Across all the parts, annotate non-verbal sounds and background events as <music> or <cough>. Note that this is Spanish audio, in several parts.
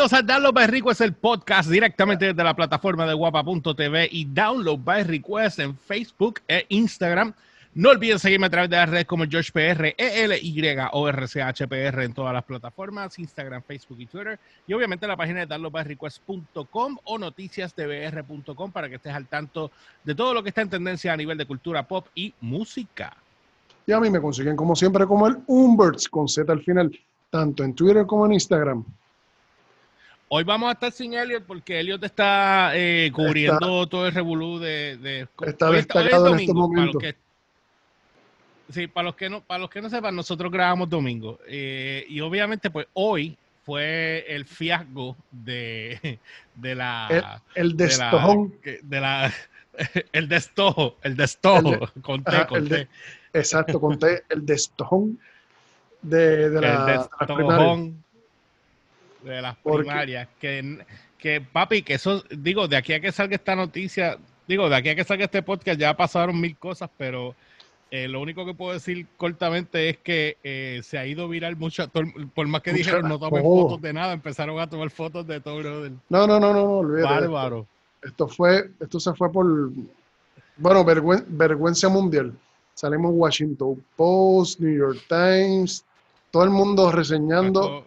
Bienvenidos a Download by Request, el podcast directamente desde la plataforma de guapa.tv y Download by Request en Facebook e Instagram. No olviden seguirme a través de las redes como GeorgePR, ELY o RCHPR en todas las plataformas, Instagram, Facebook y Twitter. Y obviamente la página de downloadbyrequest.com o noticiasdbr.com para que estés al tanto de todo lo que está en tendencia a nivel de cultura pop y música. Y a mí me consiguen como siempre como el Umberts con Z al final, tanto en Twitter como en Instagram. Hoy vamos a estar sin Elliot porque Elliot está eh, cubriendo todo el revolú de, de está destacado en este momento. Sí, para los que no, para los que no sepan, nosotros grabamos domingo. Eh, y obviamente, pues hoy fue el fiasco de, <laughs> de la. El, destojón. De la, <laughs> el destojo, el destojo. conté, conté. exacto, conté el destojón de, de la. El destojón de las primarias. Que, que, papi, que eso, digo, de aquí a que salga esta noticia, digo, de aquí a que salga este podcast ya pasaron mil cosas, pero eh, lo único que puedo decir cortamente es que eh, se ha ido viral mucho, por más que dijeron no tomen fotos de nada, empezaron a tomar fotos de todo. No, no, no, no, no Bárbaro. Esto. fue, esto se fue por, bueno, vergüenza mundial. Salimos Washington Post, New York Times, todo el mundo reseñando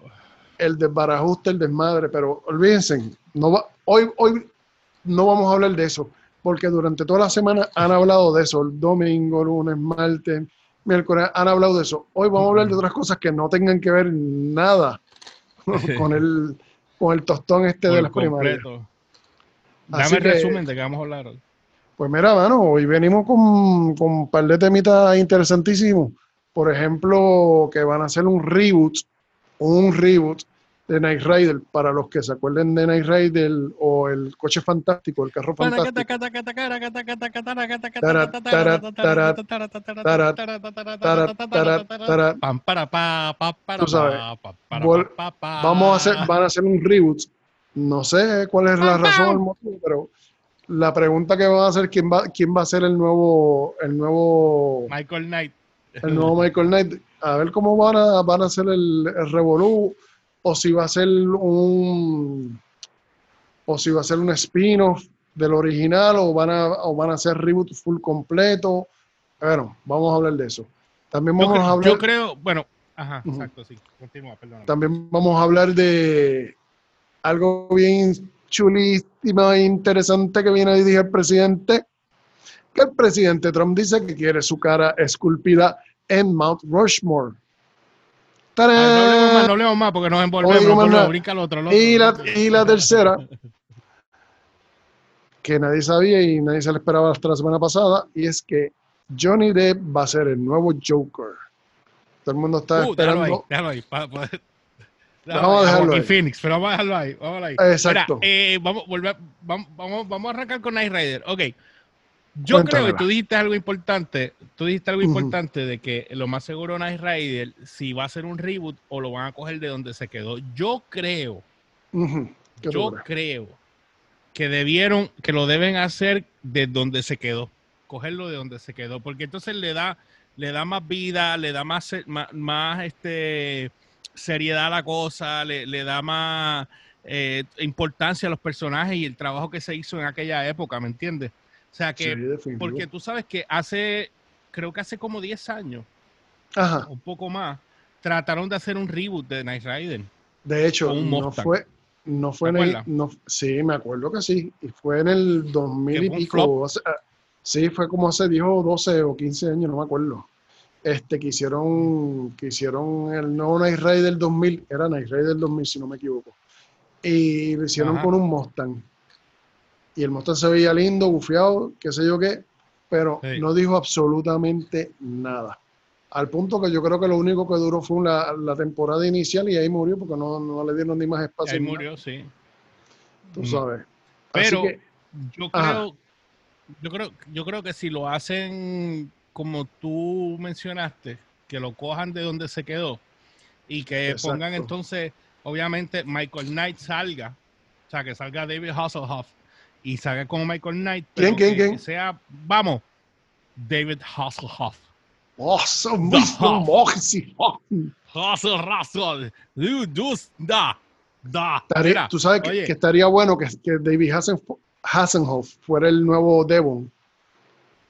el desbarajuste, el desmadre, pero olvídense, no va, hoy, hoy no vamos a hablar de eso porque durante toda la semana han hablado de eso, el domingo, lunes, martes, miércoles, han hablado de eso. Hoy vamos a hablar de otras cosas que no tengan que ver nada <laughs> con el, con el tostón este de las primarias. Dame el resumen de qué vamos a hablar hoy. Pues mira, mano, hoy venimos con, con un par de temitas interesantísimos. Por ejemplo, que van a hacer un reboot, un reboot de Night Rider, para los que se acuerden de Night Rider o el coche fantástico, el carro fantástico. Vamos a hacer, van a hacer un reboot. No sé cuál es la razón, el motivo, pero la pregunta que van a hacer quién va, quién va a ser el nuevo, el nuevo Michael Knight. El nuevo Michael Knight. A ver cómo van a, van a hacer el, el revolú o si va a ser un o si va a ser un spin-off del original o van a o van a hacer reboot full completo. Bueno, vamos a hablar de eso. También vamos a hablar Yo creo, bueno, ajá, exacto, sí. Continúa, perdón. También vamos a hablar de algo bien chulísimo e interesante que viene a dirigir el presidente, que el presidente Trump dice que quiere su cara esculpida en Mount Rushmore. no hablemos más, no hablemos más porque nos envolvemos, no, brinca el otro, Y, la, y la tercera, que nadie sabía y nadie se le esperaba hasta la semana pasada, y es que Johnny Depp va a ser el nuevo Joker. Todo el mundo está uh, esperando. Déjalo ahí, déjalo ahí vamos a dejarlo ahí. Phoenix, pero vamos a dejarlo ahí. Vamos ahí. Exacto. eh, vamos, volver, vamos, vamos, vamos, a arrancar con Night Rider. Ok. Yo creo que tú dijiste algo importante, tú dijiste algo importante de que lo más seguro Night Rider, si va a ser un reboot o lo van a coger de donde se quedó. Yo creo, yo creo que debieron, que lo deben hacer de donde se quedó, cogerlo de donde se quedó, porque entonces le da, le da más vida, le da más, más, más este, seriedad a la cosa, le, le da más eh, importancia a los personajes y el trabajo que se hizo en aquella época, ¿me entiendes? O sea que, porque tú sabes que hace, creo que hace como 10 años, un poco más, trataron de hacer un reboot de Night Rider. De hecho, no fue, no fue en el, no, sí, me acuerdo que sí, y fue en el 2000 y pico. sí, fue como hace 10 o 12 o 15 años, no me acuerdo. Este, que hicieron, que hicieron el nuevo Night Rider 2000, era Night Rider 2000 si no me equivoco, y lo hicieron con un Mustang y el Mustang se veía lindo, bufiado, qué sé yo qué, pero no dijo absolutamente nada. Al punto que yo creo que lo único que duró fue la, temporada inicial y ahí murió porque no, le dieron ni más espacio. Ahí murió, sí. Tú mm. sabes. Pero yo creo, yo creo, yo creo que si lo hacen como tú mencionaste, que lo cojan de donde se quedó y que pongan entonces, obviamente, Michael Knight salga, o sea, que salga David Hasselhoff y salga como Michael Knight. ¿Quién, quién, quién? sea, vamos, David Hasselhoff. Awesome, Mr. Hasselhoff. du, da. tú sabes que, estaría bueno que, que David Hassenhoff fuera el nuevo Devon.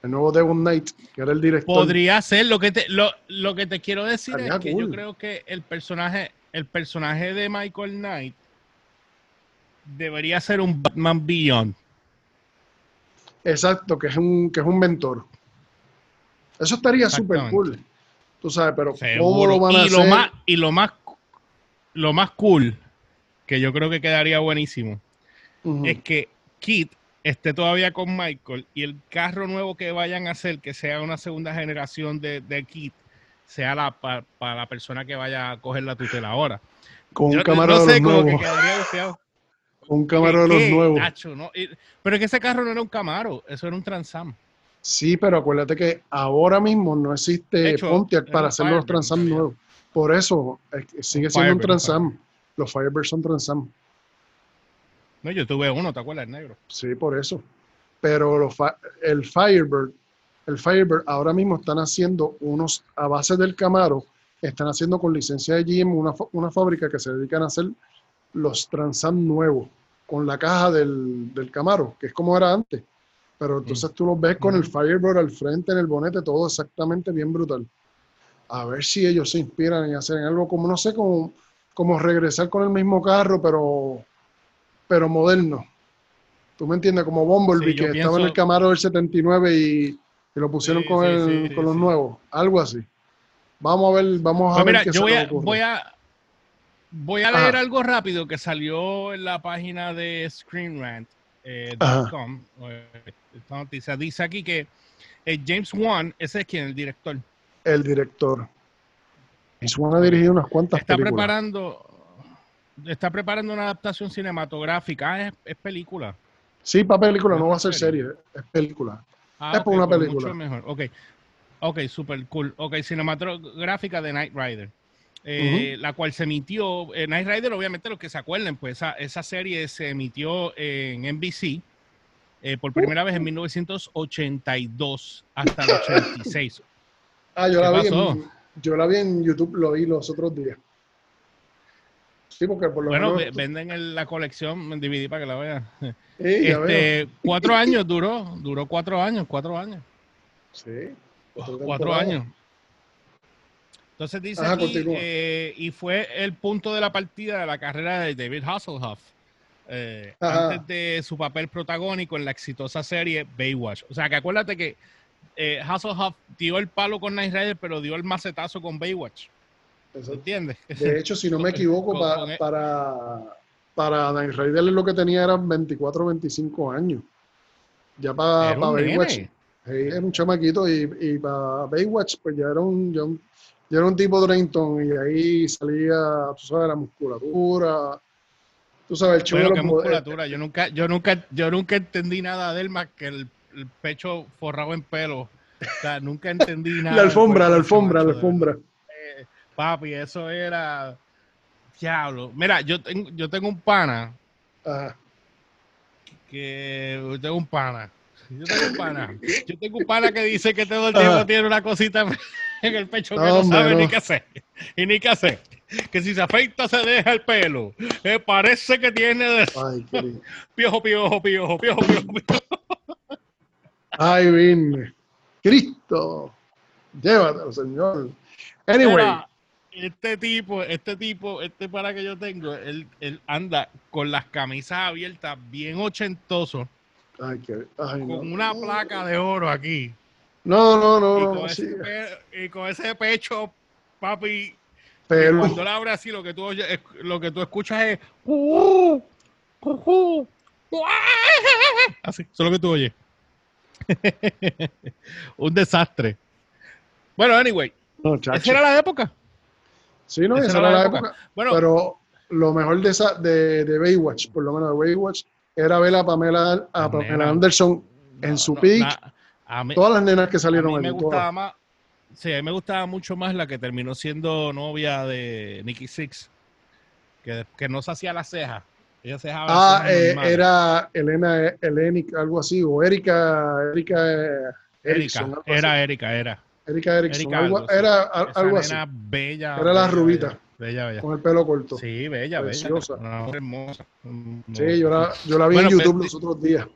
El nuevo Devon Knight, que era el director. Podría ser. Lo que te, lo, lo que te quiero decir es que yo creo que el personaje, el personaje de Michael Knight debería ser un Batman Beyond. Exacto, que es un, que es un mentor. Eso estaría súper cool. Tú sabes, pero ¿cómo lo van a y hacer? Lo más, y lo más, lo más cool, que yo creo que quedaría buenísimo, es que Kit esté todavía con Michael y el carro nuevo que vayan a hacer, que sea una segunda generación de, de Kit, sea la para la persona que vaya a coger la tutela ahora. Con un no sé, como que quedaría Un Camaro de los nuevos. pero es que ese carro no era un Camaro, eso era un Transam. Sí, pero acuérdate que ahora mismo no existe Pontiac para hacer los Transam nuevos. Por eso sigue siendo un Transam. Los Firebird son Transam. No, yo tuve uno, ¿te acuerdas? El negro. Sí, por eso. Pero el Firebird, el Firebird ahora mismo están haciendo unos, a base del Camaro, están haciendo con licencia de GM una, una fábrica que se dedican a hacer los Transam nuevos, con la caja del, del Camaro, que es como era antes. Pero entonces tú los ves con el Firebird al frente, en el bonete, todo exactamente bien brutal. A ver si ellos se inspiran y hacen algo como, no sé, como, como regresar con el mismo carro, pero, pero moderno. ¿Tú me entiendes? Como Bumblebee, que estaba en el Camaro del 79 y, y lo pusieron con, el, con los nuevos. Algo así. Vamos a ver, vamos a pues ver qué yo voy a, voy a, voy a leer algo rápido que salió en la página de ScreenRant.com. Eh, esta noticia. Dice aquí que eh, James Wan, ese es quien, el director. El director. James Wan ha dirigido unas cuantas está preparando Está preparando una adaptación cinematográfica. Ah, es, película. Sí, para película, no va a ser serie, es película. Ah, es por una pues película. Mucho mejor. Ok, ok, super cool. Ok, cinematográfica de Night Rider. Eh, la cual se emitió, eh, Night Rider, obviamente los que se acuerden, pues esa, esa serie se emitió en NBC eh, por primera vez en 1982 hasta el 86. <laughs> Ah, yo la, vi en, yo la vi en YouTube, lo vi los otros días. Sí, porque por lo bueno, venden la colección en DVD para que la vean. <laughs> este, cuatro años duró, duró cuatro años, cuatro años. Sí. Cuatro, años. Entonces dice aquí, eh, y fue el punto de la partida de la carrera de David Hasselhoff eh, antes de su papel protagónico en la exitosa serie Baywatch. O sea, que acuérdate que eh, Hasselhoff dio el palo con Night Rider, pero dio el macetazo con Baywatch. ¿Entiendes? De hecho, si no me <laughs> equivoco, para, para Night Rider lo que tenía eran 24 o 25 años. Ya para, Baywatch. era un chamaquito y, para Baywatch, pues ya era un, ya, era un tipo Drayton y ahí salía, tú sabes, la musculatura, Tú sabes, el chulo. Bueno, musculatura. Yo nunca, yo nunca, yo nunca entendí nada de él más que el, pecho forrado en pelo. O sea, nunca entendí <laughs> nada. la alfombra, la alfombra, la alfombra. Eh, papi, eso era diablo. Mira, yo tengo, yo tengo un pana. Ajá. Que tengo un pana. Yo tengo un pana. <laughs> Yo tengo un pana que dice que todo el tiempo tiene una cosita en el pecho que no, sabe ni qué hacer. Y ni qué hacer que si se afeita se deja el pelo. Eh, parece que tiene de... Ay, piojo, piojo, piojo, piojo, piojo, piojo. Ay, bien. Cristo, llévatelo, Señor. Anyway. este tipo, este tipo, este para que yo tengo, él, él anda con las camisas abiertas, bien ochentoso. Ay, qué, ay, con una placa de oro aquí. No, no, no. Y, con, no, ese, y con ese pecho, papi, pero cuando él abre así, lo que tú, lo que tú escuchas es. Así, eso es lo que tú oyes. <laughs> Un desastre. Bueno, anyway. esa era la época. Sí, no, esa, era, la época. Bueno, pero lo mejor de, esa, de, de, Baywatch, por lo menos de Baywatch, era ver a Pamela, a Pamela Anderson en su peak. Todas las nenas que salieron a mí me gustaba más Sí, a mí me gustaba mucho más la que terminó siendo novia de Nicky Six, que, que no se hacía la ceja. Ella se Ah, eh, era Elena, Elenic, algo así, o Erika, Erika era Erika, era. Erika Erickson, era algo Esa así. Bella, era la rubita. Bella, bella. Con el pelo corto. Sí, bella, Preciosa. bella. hermosa. Sí, yo la, yo la vi en YouTube los otros días.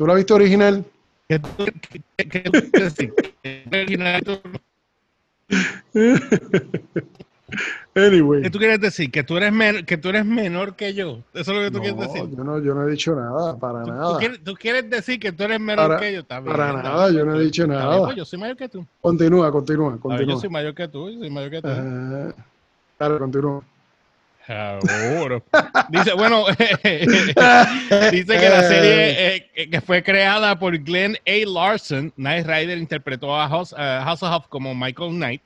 ¿Tú la viste original? ¿Qué, qué, qué? Anyway. ¿Qué tú quieres decir? ¿Que tú eres, que tú eres menor que yo? ¿Eso es lo que tú quieres decir? Yo no, yo no he dicho nada, para nada. Tú quieres, decir que tú eres menor que yo? también. para nada, yo no he dicho nada. Pues yo soy mayor que tú. Continúa, continúa, continúa. yo soy mayor que tú, soy mayor que tú. Uh, dale, continúa. Dice, bueno, <laughs> dice que la serie eh, que fue creada por Glenn A. Larson, Knight Rider interpretó a House, uh, como Michael Knight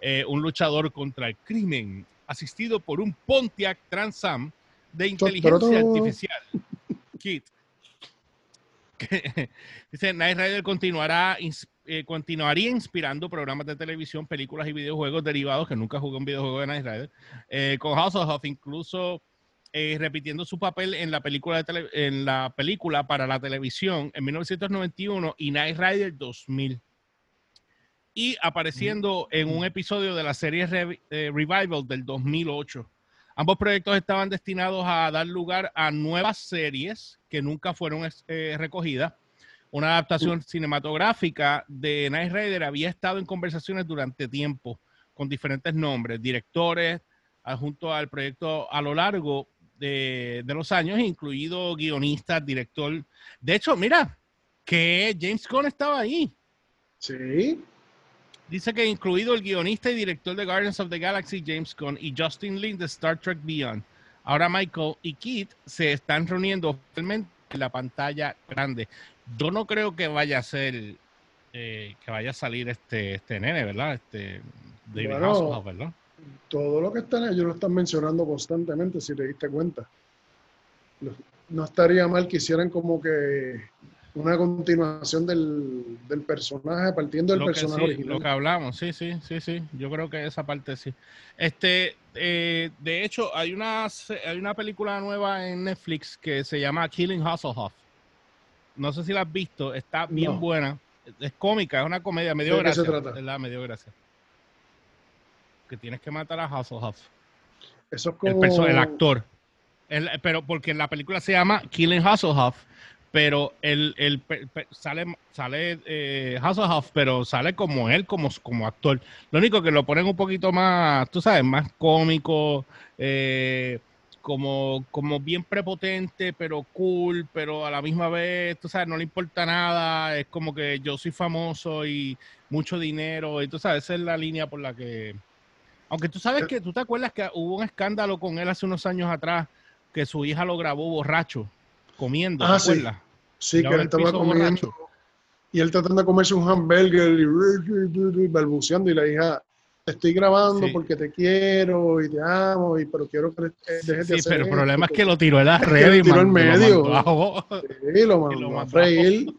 eh, un luchador contra el crimen, asistido por un Pontiac Trans Am de inteligencia artificial. Kit. <laughs> Dice, Night Rider continuará, eh, continuaría inspirando programas de televisión, películas y videojuegos derivados, que nunca jugó un videojuego de Night Rider, eh, con House of Huff, incluso repitiendo su papel en la, película en la película para la televisión en 1991 y Night Rider 2000 y apareciendo en un episodio de la serie eh, Revival del 2008. Ambos proyectos estaban destinados a dar lugar a nuevas series que nunca fueron eh, recogidas. Una adaptación cinematográfica de Night Rider había estado en conversaciones durante tiempo con diferentes nombres, directores, junto al proyecto a lo largo de, de los años, incluido guionista, director. De hecho, mira, que James Gunn estaba ahí. Sí. Dice que incluido el guionista y director de Guardians of the Galaxy, James Gunn, y Justin Lin de Star Trek Beyond. Ahora Michael y Kit se están reuniendo oficialmente en la pantalla grande. Yo no creo que vaya a ser, eh, que vaya a salir este, este nene, ¿verdad? Este David bueno, ¿verdad? Todo lo que están ellos lo están mencionando constantemente, si te diste cuenta. No estaría mal que hicieran como que una continuación del, del personaje, partiendo del personaje original. Lo que hablamos, sí, sí, sí, sí. Yo creo que esa parte sí. Este, eh, de hecho, hay una, hay una película nueva en Netflix que se llama Killing Hasselhoff. No sé si la has visto, está bien buena. Es cómica, es una comedia, medio dio gracia. ¿verdad? Me dio gracia. Que tienes que matar a Hasselhoff. Eso es como... El, actor. pero porque la película se llama Killing Hasselhoff pero el, el, sale, sale eh, Hasselhoff, pero sale como él, como, como actor. Lo único que lo ponen un poquito más, tú sabes, más cómico, eh, como, como bien prepotente, pero cool, pero a la misma vez, tú sabes, no le importa nada, es como que yo soy famoso y mucho dinero, y tú sabes, esa es la línea por la que... Aunque tú sabes que, tú te acuerdas que hubo un escándalo con él hace unos años atrás, que su hija lo grabó borracho comiendo, ah, Sí, sí que él estaba comiendo. Y él tratando de comerse un hamburger y balbuceando y la hija, te estoy grabando porque te quiero y te amo, y, pero quiero que dejes de hacer pero el problema es que lo tiró en la <laughs> red y tiró en medio. Lo <laughs> sí, lo mandó, a freír.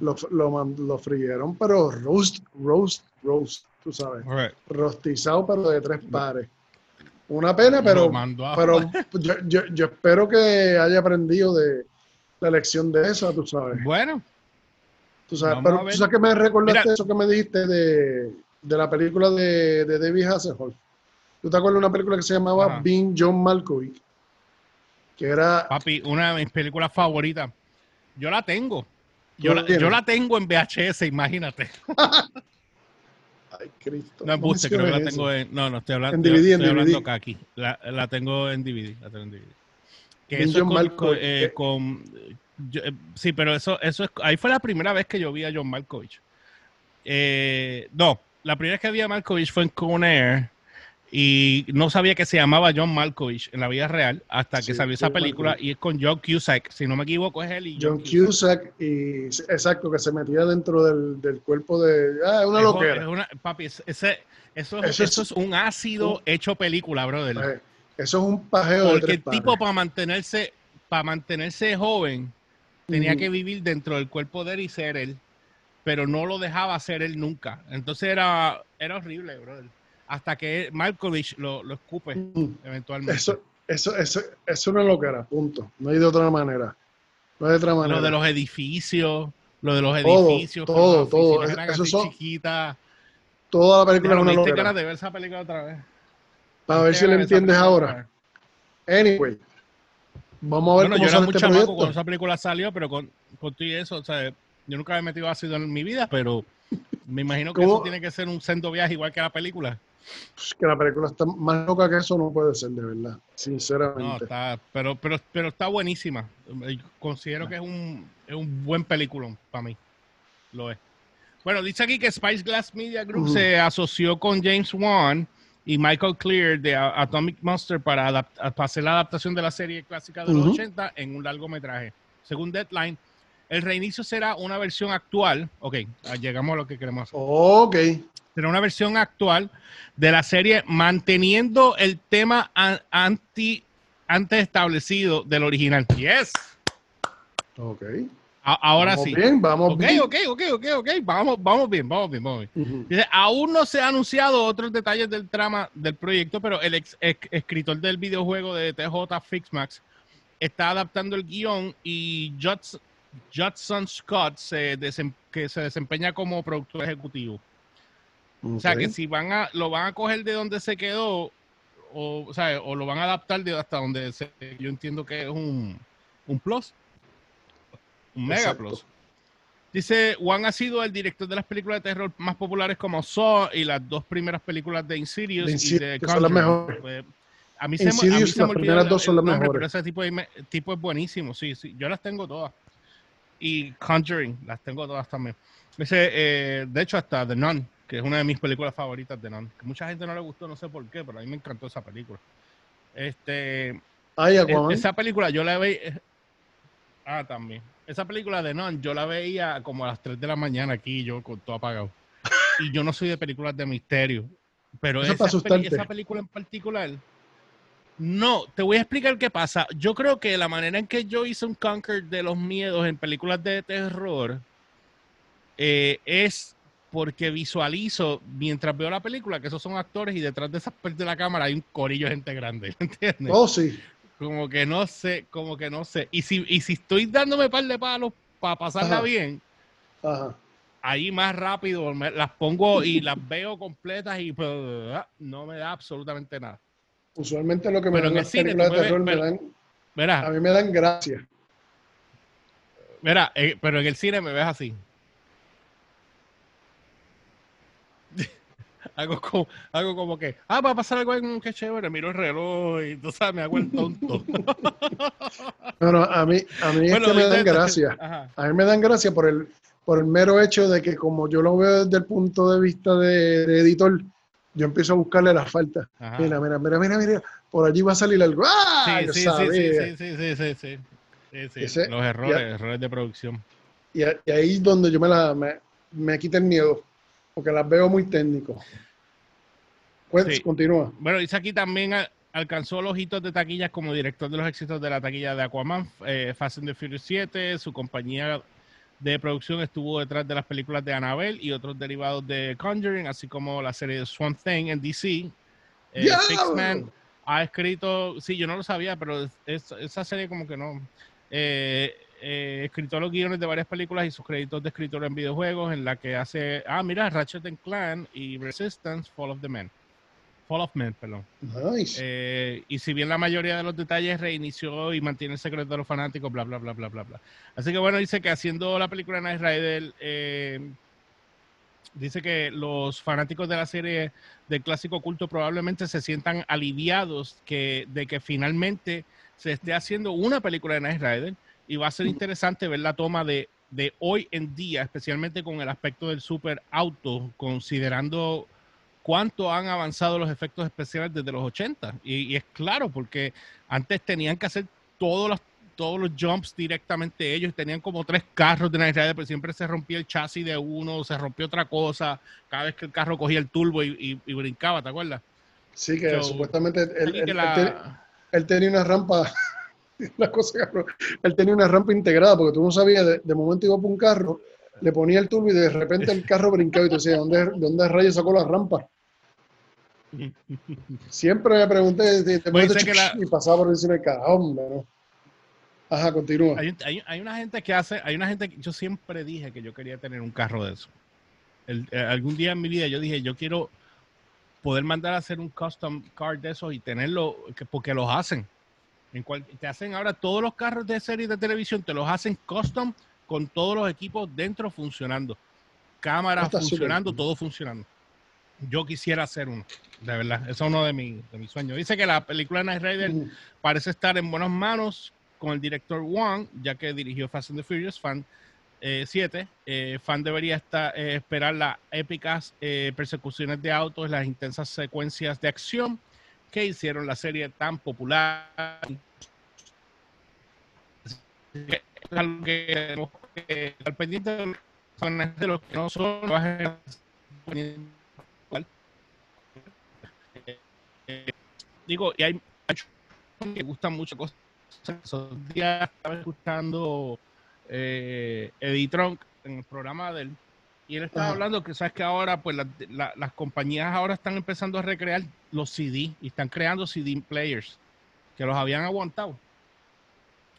Lo, lo, lo, frieron, pero roast, roast, roast, tú sabes. Rostizado, pero de tres pares. Una pena, pero, pero <laughs> yo, yo, yo, espero que haya aprendido de, la lección de esa, tú sabes. Bueno. Tú sabes, pero tú sabes que me recordaste eso que me dijiste de, de la película de, de David Hasselhoff. ¿Tú te acuerdas de una película que se llamaba Being John Malkovich? Que era... Papi, una de mis películas favoritas. Yo la tengo. Yo la, yo la tengo en VHS, imagínate. <laughs> Ay, Cristo. No, embuste, creo que la tengo en... No, no, estoy hablando, en DVD, estoy hablando acá, aquí. La, la, tengo en DVD, la tengo en DVD. Que eso con, Malkovich, eh, con eh, sí, pero eso, eso es, ahí fue la primera vez que yo vi a John Malkovich. Eh, no, la primera vez que vi a Malkovich fue en Conair y no sabía que se llamaba John Malkovich en la vida real hasta que salió esa película y es con John Cusack, si no me equivoco es él y John, Cusack, y exacto que se metía dentro del, del cuerpo de ah, una loquera. papi, ese, eso, eso, es, un ácido hecho película, brother. Eso es un pajeo. Porque el tipo para mantenerse, para mantenerse joven, tenía que vivir dentro del cuerpo de él y ser él, pero no lo dejaba ser él nunca. Entonces era, era horrible, brother. Hasta que Malkovich lo, lo escupe eventualmente. Eso, eso, eso, eso es una locura, punto. No hay de otra manera. No hay de otra manera. Lo de los edificios, lo de los edificios, todo, todo. Eso, son, Toda la película es una de ver esa película otra vez. Para ver si la entiendes ahora. Anyway, vamos a ver bueno, cómo yo era este proyecto. cuando esa película salió, pero con, con y eso, o sea, yo nunca he metido ácido en mi vida, pero me imagino que eso tiene que ser un centro viaje igual que la película. Pues que la película está más loca que eso no puede ser, de verdad, sinceramente. No, está, pero, pero, pero está buenísima. Considero que es un, es un buen película para mí. Lo es. Bueno, dice aquí que Spice Glass Media Group se asoció con James Wan y Michael Clear de Atomic Monster para, hacer la adaptación de la serie clásica de los 80 en un largometraje. Según Deadline, el reinicio será una versión actual. Ok, llegamos a lo que queremos hacer. Ok. Será una versión actual de la serie manteniendo el tema anti, antes establecido del original. Yes. Ok. ahora vamos sí. Bien, vamos bien. Ok, ok, ok, ok, Vamos, vamos bien, vamos bien, vamos bien. Dice, aún no se han anunciado otros detalles del trama del proyecto, pero el escritor del videojuego de TJ Fixmax está adaptando el guion y Judson Scott, se que se desempeña como productor ejecutivo. O sea, que si van a, lo van a coger de donde se quedó, o, o, sea, o lo van a adaptar de hasta donde se, yo entiendo que es un, un plus, un mega plus. Dice, Juan ha sido el director de las películas de terror más populares como Saw y las dos primeras películas de Insidious, y de son las mejores. Pues, a mí se, a mí se me las dos son las mejores. Pero ese tipo, de, tipo es buenísimo, sí, sí. Yo las tengo todas. Y Conjuring, las tengo todas también. Dice, eh, de hecho, hasta The Nun, que es una de mis películas favoritas de Nun. Que mucha gente no le gustó, no sé por qué, pero a mí me encantó esa película. Este, Ay, e, esa película yo la veía. Eh, ah, también. Esa película de Non, yo la veía como a las 3 de la mañana aquí, yo con todo apagado. y yo no soy de películas de misterio. Pero esa, esa película en particular. No, te voy a explicar qué pasa. Yo creo que la manera en que yo hice un conquer de los miedos en películas de terror eh, es porque visualizo mientras veo la película que esos son actores y detrás de esas partes de la cámara hay un corillo de gente grande, ¿entiendes? Oh, sí. Como que no sé, como que no sé. Y si, y si estoy dándome par de palos para pasarla bien, ahí más rápido las pongo y las veo completas y pues, ah, no me da absolutamente nada. Usualmente lo que me dan las películas de terror me dan, a mí me dan gracia. Mira, eh, pero en el cine me ves así. <laughs> Hago como, algo como que, ah, va a pasar algo en que chévere, miro el reloj y tú sabes, me hago el tonto. <laughs> Bueno, a mí, a mí es que me dan gracia. A mí me dan gracia por el, por el mero hecho de que como yo lo veo desde el punto de vista de, editor, yo empiezo a buscarle las faltas. Mira, mira, mira, mira, mira, por allí va a salir algo. ¡Ah! Sí, sí, sí, sí, sí, sí, sí, sí, Los errores, errores de producción. Y, ahí es donde yo me, la, me, me quita el miedo, porque las veo muy técnico. Pues continúa. Bueno, dice aquí también alcanzó los hitos de taquillas como director de los éxitos de la taquilla de Aquaman, eh, Fast and the Furious 7, su compañía de producción estuvo detrás de las películas de Annabelle y otros derivados de Conjuring, así como la serie de Swamp Thing en DC. Eh, Man ha escrito, sí, yo no lo sabía, pero esa serie como que no. Eh, eh, escrito los guiones de varias películas y sus créditos de escritor en videojuegos, en la que hace, ah, mira, Ratchet Clan y Resistance, Fall of the Man. Fall of Men, perdón. Eh, y si bien la mayoría de los detalles reinició y mantiene el secreto de los fanáticos, bla, bla, bla, bla, bla, bla. Así que bueno, dice que haciendo la película de Night Rider, eh, dice que los fanáticos de la serie del clásico culto probablemente se sientan aliviados que, de que finalmente se esté haciendo una película de Night Rider y va a ser interesante ver la toma de, de hoy en día, especialmente con el aspecto del super auto, considerando cuánto han avanzado los efectos especiales desde los 80. Y, es claro, porque antes tenían que hacer todos los, todos los jumps directamente ellos. Tenían como tres carros de Night pero siempre se rompía el chasis de uno, se rompió otra cosa. Cada vez que el carro cogía el turbo y, brincaba, ¿te acuerdas? Sí, que supuestamente él, tenía una rampa. <laughs> la cosa, él tenía una rampa integrada porque tú no sabías, de, momento iba por un carro, le ponía el turbo y de repente el <laughs> carro brincaba y tú decías, ¿dónde, ¿dónde rayos sacó la rampa? Siempre me pregunté y pasaba por encima del cajón, ¿no? Ajá, continúa. Hay, una gente que hace, hay una gente que yo siempre dije que yo quería tener un carro de eso. Eh, algún día en mi vida yo dije, yo quiero poder mandar a hacer un custom car de esos y tenerlo, porque los hacen. En cual, te hacen ahora todos los carros de serie de televisión, te los hacen custom con todos los equipos dentro funcionando. Cámaras funcionando, todo funcionando. Yo quisiera hacer uno, de verdad. Eso es uno de, mis sueños. Dice que la película Night Rider mm. parece estar en buenas manos con el director Wong, ya que dirigió Fast and the Furious Fan 7. Eh, eh, fan debería estar, eh, esperar las épicas persecuciones de autos, las intensas secuencias de acción que hicieron la serie tan popular. Algo que tenemos que estar pendiente de los que no son digo, y hay, hay que gustan mucho cosas. Esos días estaba escuchando eh, Eddie Trunk en el programa de él. Y él estaba hablando que sabes que ahora pues las compañías ahora están empezando a recrear los CD y están creando CD players que los habían aguantado.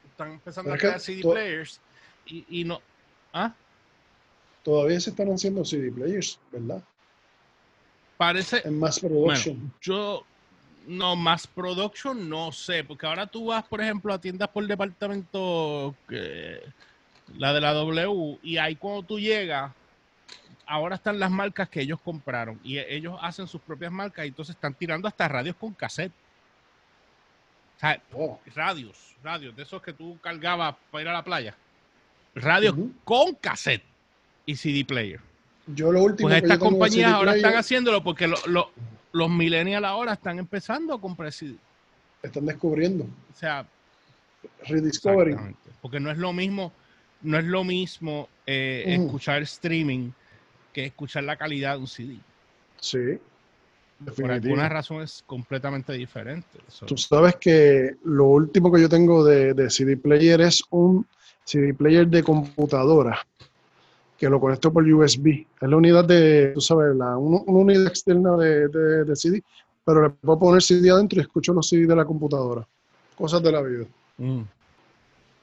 Están empezando a crear CD players y, no... ¿ah? Todavía se están haciendo CD players, ¿verdad? Parece... En más production. yo no, más production no sé, porque ahora tú vas, por ejemplo, a tiendas por departamento que la de la W, y ahí cuando tú llegas, ahora están las marcas que ellos compraron y ellos hacen sus propias marcas y entonces están tirando hasta radios con cassette. Oh. Radios, radios, de esos que tú cargabas para ir a la playa. Radios con cassette y CD player. Yo lo último pues estas compañías ahora están haciéndolo porque los millennials ahora están empezando a comprar CD. Están descubriendo. O sea, rediscovery. Porque no es lo mismo no es lo mismo eh, escuchar streaming que escuchar la calidad de un CD. Sí. Por alguna razón es completamente diferente. Tú sabes que lo último que yo tengo de, CD player es un CD player de computadora que lo conecto por USB. Es la unidad de, tú sabes, la, una unidad externa de, CD, pero le puedo poner CD adentro y escucho los CD de la computadora. Cosas de la vida. Mm.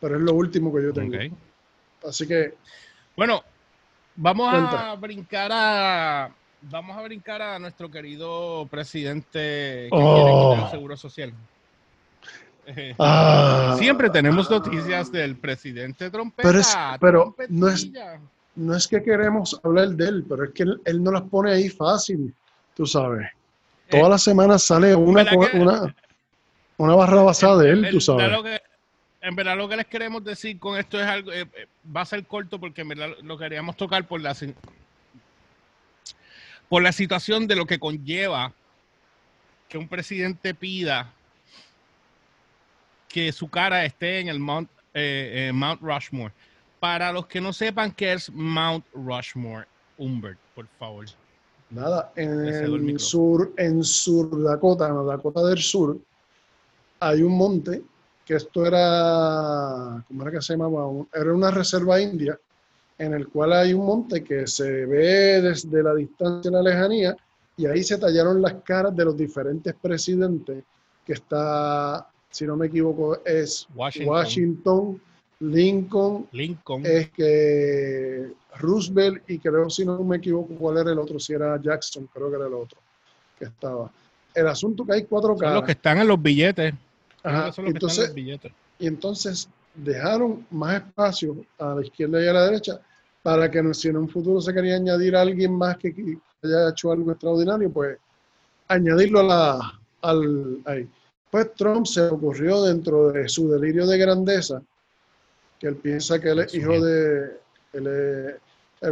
Pero es lo último que yo tengo. Así que. Bueno, vamos a brincar a. Vamos a brincar a nuestro querido presidente que oh. el Seguro Social. <laughs> Ah. Siempre tenemos noticias del presidente Trompeta. Pero, es, pero no, es, no es que queremos hablar de él, pero es que él, no las pone ahí fácil, tú sabes. Todas las semanas sale una, una, una barra basada de él, tú sabes en verdad lo que les queremos decir con esto es algo, eh, eh, va a ser corto porque en verdad lo queríamos tocar por la, por la situación de lo que conlleva que un presidente pida que su cara esté en el Mount, eh, Mount Rushmore. Para los que no sepan qué es Mount Rushmore, Humbert, por favor. Nada, en el sur, en Sur Dakota, en la Dakota del Sur, hay un monte que esto era, ¿cómo era que se llamaba? Era una reserva india en el cual hay un monte que se ve desde la distancia en la lejanía y ahí se tallaron las caras de los diferentes presidentes que está, si no me equivoco, es Washington, Lincoln, Lincoln, es que Roosevelt y creo, si no me equivoco, cuál era el otro, si era Jackson, creo que era el otro que estaba. El asunto que hay cuatro caras. los que están en los billetes entonces, y entonces dejaron más espacio a la izquierda y a la derecha para que si en un futuro se quería añadir a alguien más que, haya hecho algo extraordinario, pues añadirlo a la, al, ahí. Pues Trump se ocurrió dentro de su delirio de grandeza, que él piensa que él es hijo de, él,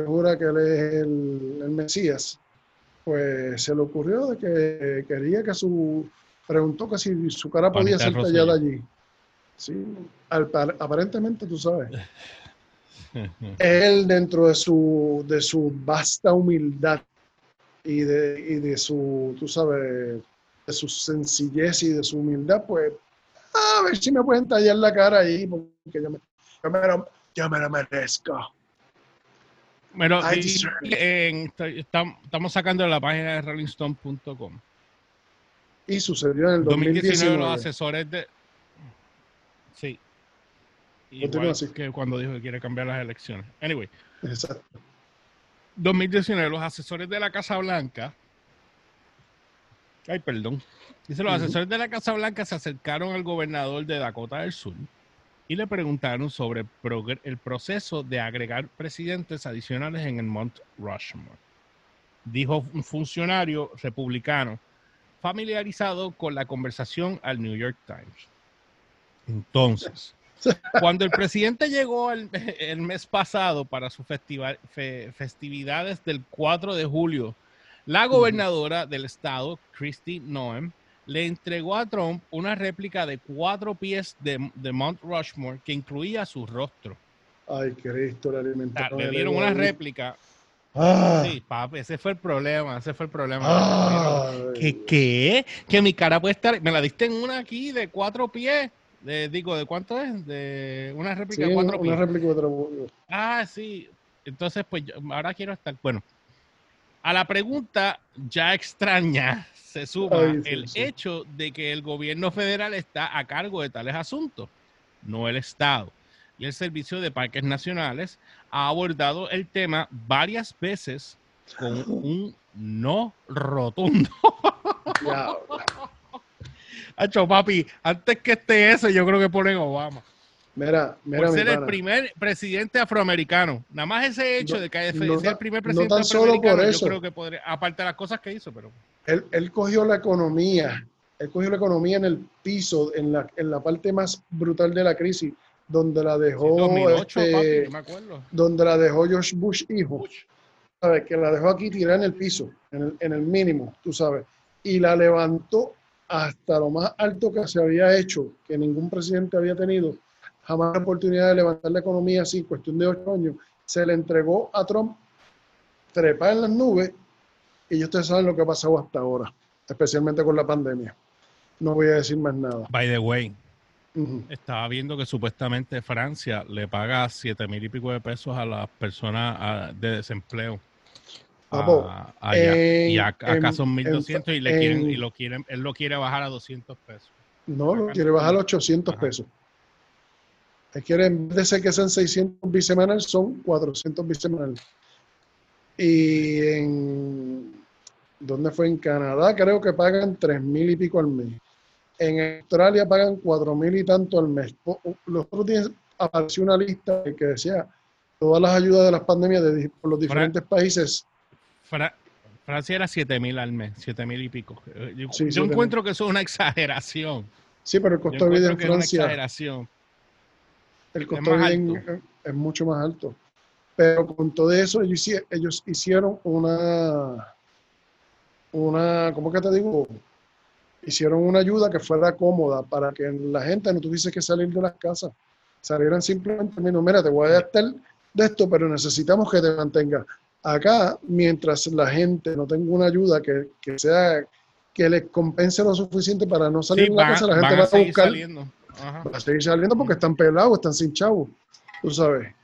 jura que él es el, el Mesías, pues se le ocurrió de que quería que su preguntó que si su cara podía ser tallada allí. Sí, aparentemente tú sabes. Él dentro de su, de su vasta humildad y de, y de su, tú sabes, de su sencillez y de su humildad, pues, a ver si me pueden tallar la cara ahí, porque yo me, yo me, lo, yo me lo merezco. Bueno, estamos sacando la página de rollingstone.com. Y sucedió en el 2019. los asesores de... Sí. Igual que cuando dijo que quiere cambiar las elecciones. Anyway. Exacto. 2019, los asesores de la Casa Blanca, ay, perdón, dice, los asesores de la Casa Blanca se acercaron al gobernador de Dakota del Sur y le preguntaron sobre el proceso de agregar presidentes adicionales en el Mount Rushmore. Dijo un funcionario republicano familiarizado con la conversación al New York Times. Entonces, <laughs> cuando el presidente llegó <laughs> el, mes pasado para sus festividades del 4 de julio, la gobernadora del estado, Christy Noem, le entregó a Trump una réplica de cuatro pies de, Mount Rushmore que incluía su rostro. Ay, Cristo, le alimentaron. Le dieron una réplica. Ah. Sí, papi, ese fue el problema, ese fue el problema. ¿Qué, ¿Qué? Que mi cara puede estar, me la diste en una aquí de cuatro pies digo, ¿de cuánto es? De una réplica de cuatro una réplica de cuatro Ah, sí. Entonces, pues ahora quiero estar. Bueno, a la pregunta ya extraña se suma el hecho de que el gobierno federal está a cargo de tales asuntos, no el Estado. Y el Servicio de Parques Nacionales ha abordado el tema varias veces con <laughs> un no rotundo. Hacho, <laughs> papi, antes que esté eso, yo creo que ponen Obama. Mira, mira, Por ser el primer presidente afroamericano. Nada más ese hecho de que no, el primer presidente no tan solo por eso. yo creo que podría, aparte de las cosas que hizo, pero. Él, él, cogió la economía, él cogió la economía en el piso, en la, en la parte más brutal de la crisis, donde la dejó. 2008, este, me acuerdo. Donde la dejó George Bush, hijo. ¿Sabes? Que la dejó aquí tirada en el piso, en el, en el mínimo, tú sabes. Y la levantó hasta lo más alto que se había hecho, que ningún presidente había tenido, jamás la oportunidad de levantar la economía así, cuestión de ocho años, se le entregó a Trump trepar en las nubes y ustedes saben lo que ha pasado hasta ahora, especialmente con la pandemia. No voy a decir más nada. By the way, estaba viendo que supuestamente Francia le paga siete mil y pico de pesos a las personas de desempleo y acá son 1200 y, le quieren, y lo quieren, él lo quiere bajar a 200 pesos. No, lo quiere bajar a 800 pesos. Él quiere, en vez de ser que sean 600 bisemanales, son 400 bisemanales. Y en, ¿dónde fue? En Canadá creo que pagan 3 mil y pico al mes. En Australia pagan 4 mil y tanto al mes. Los otros días apareció una lista que decía todas las ayudas de las pandemias de por los diferentes países Francia era 7 mil al mes, 7 mil y pico. Eh, yo, encuentro que eso es una <laughs> exageración. Sí, pero el costo de vida en Francia. exageración. El costo de vida es mucho más alto. Pero con todo eso, ellos, ellos hicieron una. Una. ¿Cómo que te digo? Hicieron una ayuda que fuera cómoda para que la gente no tuviese que salir de las casas. Salieran simplemente, mira, te voy a dar de esto, pero necesitamos que te mantengas Acá, mientras la gente no tenga una ayuda que, sea que les compense lo suficiente para no salir de la casa, la gente va a, buscar. Saliendo. Va a seguir saliendo porque están pelados, están sin chavos. Tú sabes.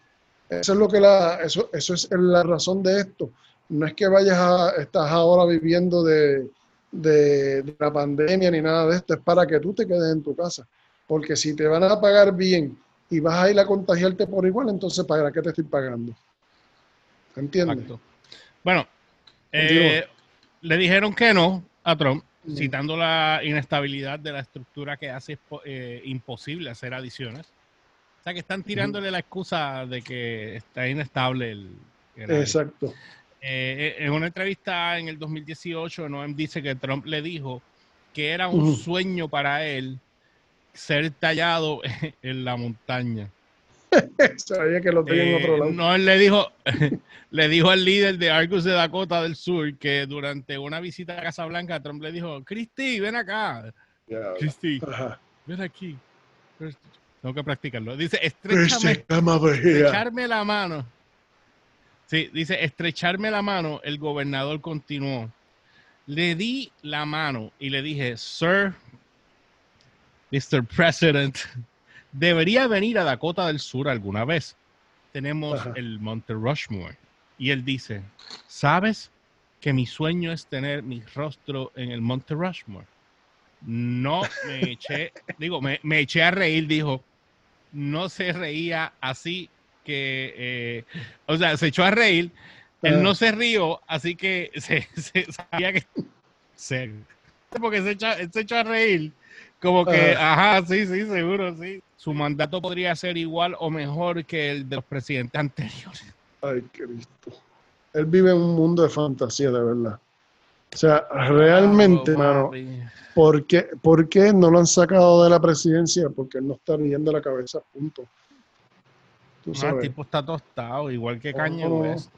Eso es lo que la, eso, eso es la razón de esto. No es que vayas a, estás ahora viviendo de, de, la pandemia ni nada de esto, es para que tú te quedes en tu casa. Porque si te van a pagar bien y vas a ir a contagiarte por igual, entonces ¿para qué te estoy pagando? Entiendo. Bueno, eh, le dijeron que no a Trump, citando la inestabilidad de la estructura que hace eh, imposible hacer adiciones. O sea, que están tirándole la excusa de que está inestable el... Exacto. Eh, en una entrevista en el 2018, Noem dice que Trump le dijo que era un sueño para él ser tallado <laughs> en la montaña. <laughs> Sabía que lo tenía en otro lado. No, él le dijo, <laughs> le dijo al líder de Argus de Dakota del Sur que durante una visita a Casa Blanca, Trump le dijo, Cristi, ven acá. Cristi, ven aquí. Tengo que practicarlo. Dice, estrecharme la mano. Sí, dice, estrecharme la mano. El gobernador continuó. Le di la mano y le dije, Sir, Mr. President, debería venir a Dakota del Sur alguna vez. Tenemos el Monte Rushmore. Y él dice, ¿sabes que mi sueño es tener mi rostro en el Monte Rushmore? No me <laughs> eché, digo, me, eché a reír, dijo, no se reía así que, eh, o sea, se echó a reír Él no se rió, así que <laughs> se, sabía que se, porque se echa, se echó a reír. Como que, ajá, sí, sí, seguro, sí. Su mandato podría ser igual o mejor que el de los presidentes anteriores. Ay, Cristo. Él vive en un mundo de fantasía, de verdad. O sea, realmente, mano, ¿por qué, ¿por qué, no lo han sacado de la presidencia? Porque él no está viendo la cabeza, punto. Ah, el tipo está tostado, igual que Kanye West.